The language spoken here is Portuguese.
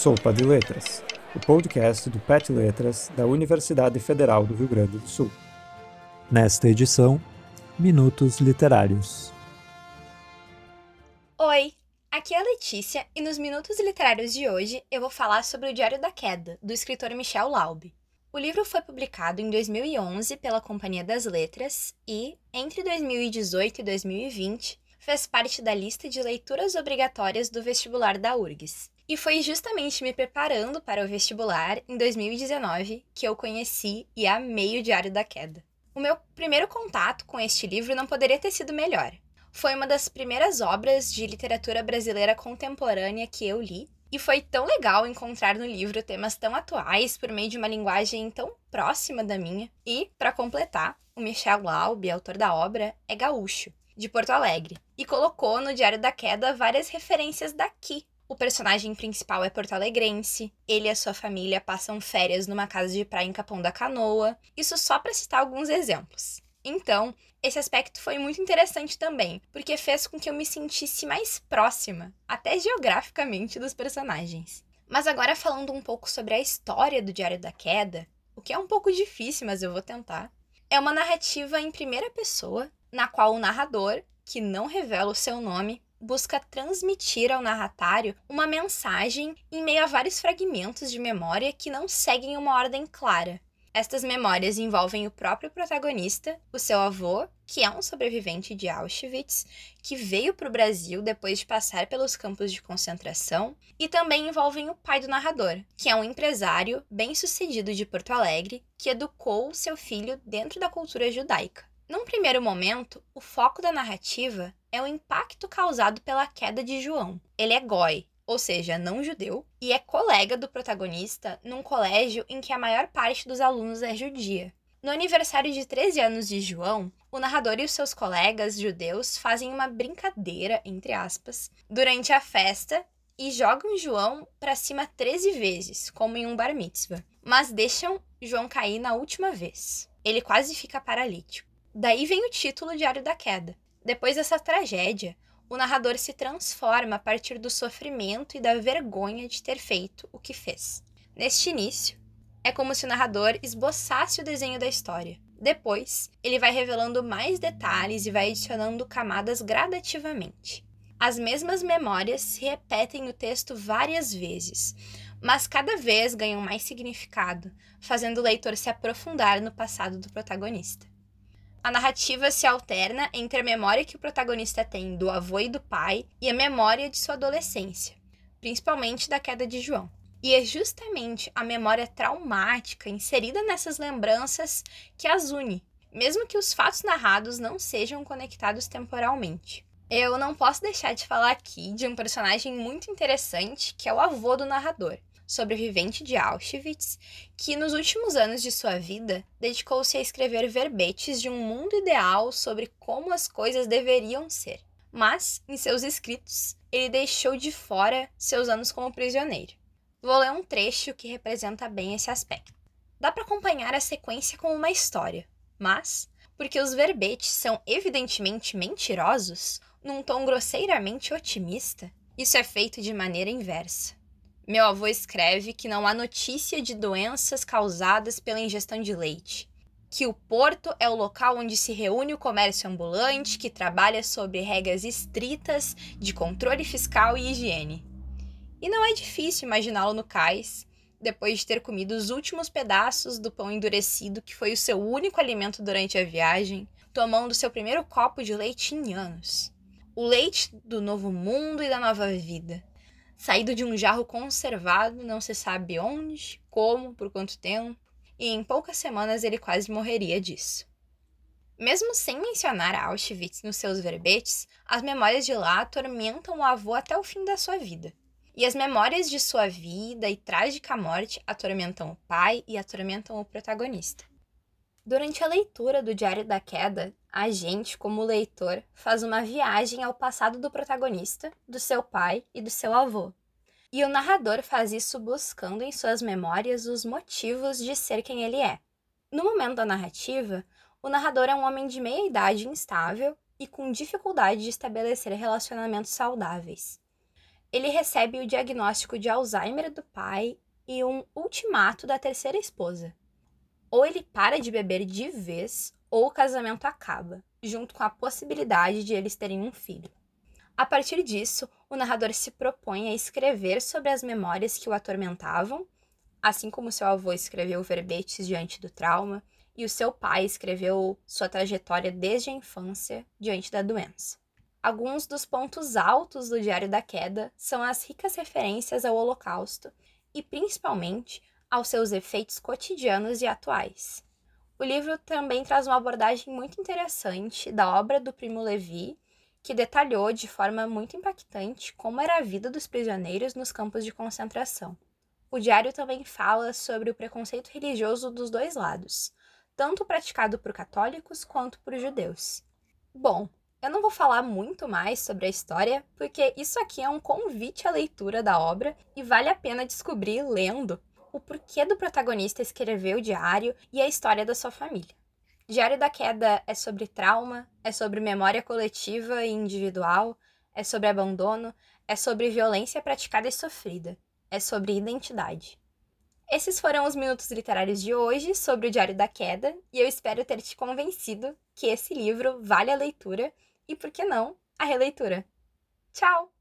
Sopa de Letras, o podcast do PET Letras da Universidade Federal do Rio Grande do Sul. Nesta edição, Minutos Literários. Oi, aqui é a Letícia e nos Minutos Literários de hoje eu vou falar sobre o Diário da Queda, do escritor Michel Laube. O livro foi publicado em 2011 pela Companhia das Letras e, entre 2018 e 2020, fez parte da lista de leituras obrigatórias do vestibular da URGS. E foi justamente me preparando para o vestibular em 2019 que eu conheci e amei o Diário da Queda. O meu primeiro contato com este livro não poderia ter sido melhor. Foi uma das primeiras obras de literatura brasileira contemporânea que eu li, e foi tão legal encontrar no livro temas tão atuais por meio de uma linguagem tão próxima da minha. E, para completar, o Michel Laub, autor da obra, é gaúcho, de Porto Alegre, e colocou no Diário da Queda várias referências daqui, o personagem principal é porto-alegrense, ele e a sua família passam férias numa casa de praia em Capão da Canoa, isso só para citar alguns exemplos. Então, esse aspecto foi muito interessante também, porque fez com que eu me sentisse mais próxima, até geograficamente, dos personagens. Mas agora falando um pouco sobre a história do Diário da Queda, o que é um pouco difícil, mas eu vou tentar. É uma narrativa em primeira pessoa, na qual o narrador, que não revela o seu nome, busca transmitir ao narratário uma mensagem em meio a vários fragmentos de memória que não seguem uma ordem clara. Estas memórias envolvem o próprio protagonista, o seu avô, que é um sobrevivente de Auschwitz, que veio para o Brasil depois de passar pelos campos de concentração, e também envolvem o pai do narrador, que é um empresário bem-sucedido de Porto Alegre que educou seu filho dentro da cultura judaica. Num primeiro momento, o foco da narrativa é o impacto causado pela queda de João. Ele é goi, ou seja, não judeu, e é colega do protagonista num colégio em que a maior parte dos alunos é judia. No aniversário de 13 anos de João, o narrador e os seus colegas judeus fazem uma brincadeira, entre aspas, durante a festa e jogam João para cima 13 vezes, como em um bar mitzvah, mas deixam João cair na última vez. Ele quase fica paralítico. Daí vem o título Diário da Queda. Depois dessa tragédia, o narrador se transforma a partir do sofrimento e da vergonha de ter feito o que fez. Neste início, é como se o narrador esboçasse o desenho da história. Depois, ele vai revelando mais detalhes e vai adicionando camadas gradativamente. As mesmas memórias se repetem no texto várias vezes, mas cada vez ganham mais significado, fazendo o leitor se aprofundar no passado do protagonista. A narrativa se alterna entre a memória que o protagonista tem do avô e do pai e a memória de sua adolescência, principalmente da queda de João. E é justamente a memória traumática inserida nessas lembranças que as une, mesmo que os fatos narrados não sejam conectados temporalmente. Eu não posso deixar de falar aqui de um personagem muito interessante que é o avô do narrador, sobrevivente de Auschwitz, que nos últimos anos de sua vida dedicou-se a escrever verbetes de um mundo ideal sobre como as coisas deveriam ser. Mas, em seus escritos, ele deixou de fora seus anos como prisioneiro. Vou ler um trecho que representa bem esse aspecto. Dá para acompanhar a sequência como uma história, mas, porque os verbetes são evidentemente mentirosos, num tom grosseiramente otimista, isso é feito de maneira inversa. Meu avô escreve que não há notícia de doenças causadas pela ingestão de leite, que o porto é o local onde se reúne o comércio ambulante que trabalha sobre regras estritas de controle fiscal e higiene. E não é difícil imaginá-lo no cais, depois de ter comido os últimos pedaços do pão endurecido que foi o seu único alimento durante a viagem, tomando seu primeiro copo de leite em anos. O leite do novo mundo e da nova vida saído de um jarro conservado, não se sabe onde, como, por quanto tempo, e em poucas semanas ele quase morreria disso. Mesmo sem mencionar Auschwitz nos seus verbetes, as memórias de lá atormentam o avô até o fim da sua vida. E as memórias de sua vida e trágica morte atormentam o pai e atormentam o protagonista. Durante a leitura do Diário da Queda, a gente, como leitor, faz uma viagem ao passado do protagonista, do seu pai e do seu avô. E o narrador faz isso buscando em suas memórias os motivos de ser quem ele é. No momento da narrativa, o narrador é um homem de meia idade instável e com dificuldade de estabelecer relacionamentos saudáveis. ele recebe o diagnóstico de Alzheimer do pai e um ultimato da terceira esposa. Ou ele para de beber de vez, ou o casamento acaba, junto com a possibilidade de eles terem um filho. A partir disso, o narrador se propõe a escrever sobre as memórias que o atormentavam, assim como seu avô escreveu verbetes diante do trauma e o seu pai escreveu sua trajetória desde a infância diante da doença. Alguns dos pontos altos do Diário da Queda são as ricas referências ao Holocausto e, principalmente, aos seus efeitos cotidianos e atuais. O livro também traz uma abordagem muito interessante da obra do Primo Levi, que detalhou de forma muito impactante como era a vida dos prisioneiros nos campos de concentração. O diário também fala sobre o preconceito religioso dos dois lados, tanto praticado por católicos quanto por judeus. Bom, eu não vou falar muito mais sobre a história, porque isso aqui é um convite à leitura da obra e vale a pena descobrir lendo o porquê do protagonista escrever o diário e a história da sua família. Diário da Queda é sobre trauma, é sobre memória coletiva e individual, é sobre abandono, é sobre violência praticada e sofrida, é sobre identidade. Esses foram os minutos literários de hoje sobre o Diário da Queda, e eu espero ter te convencido que esse livro vale a leitura e, por que não, a releitura. Tchau!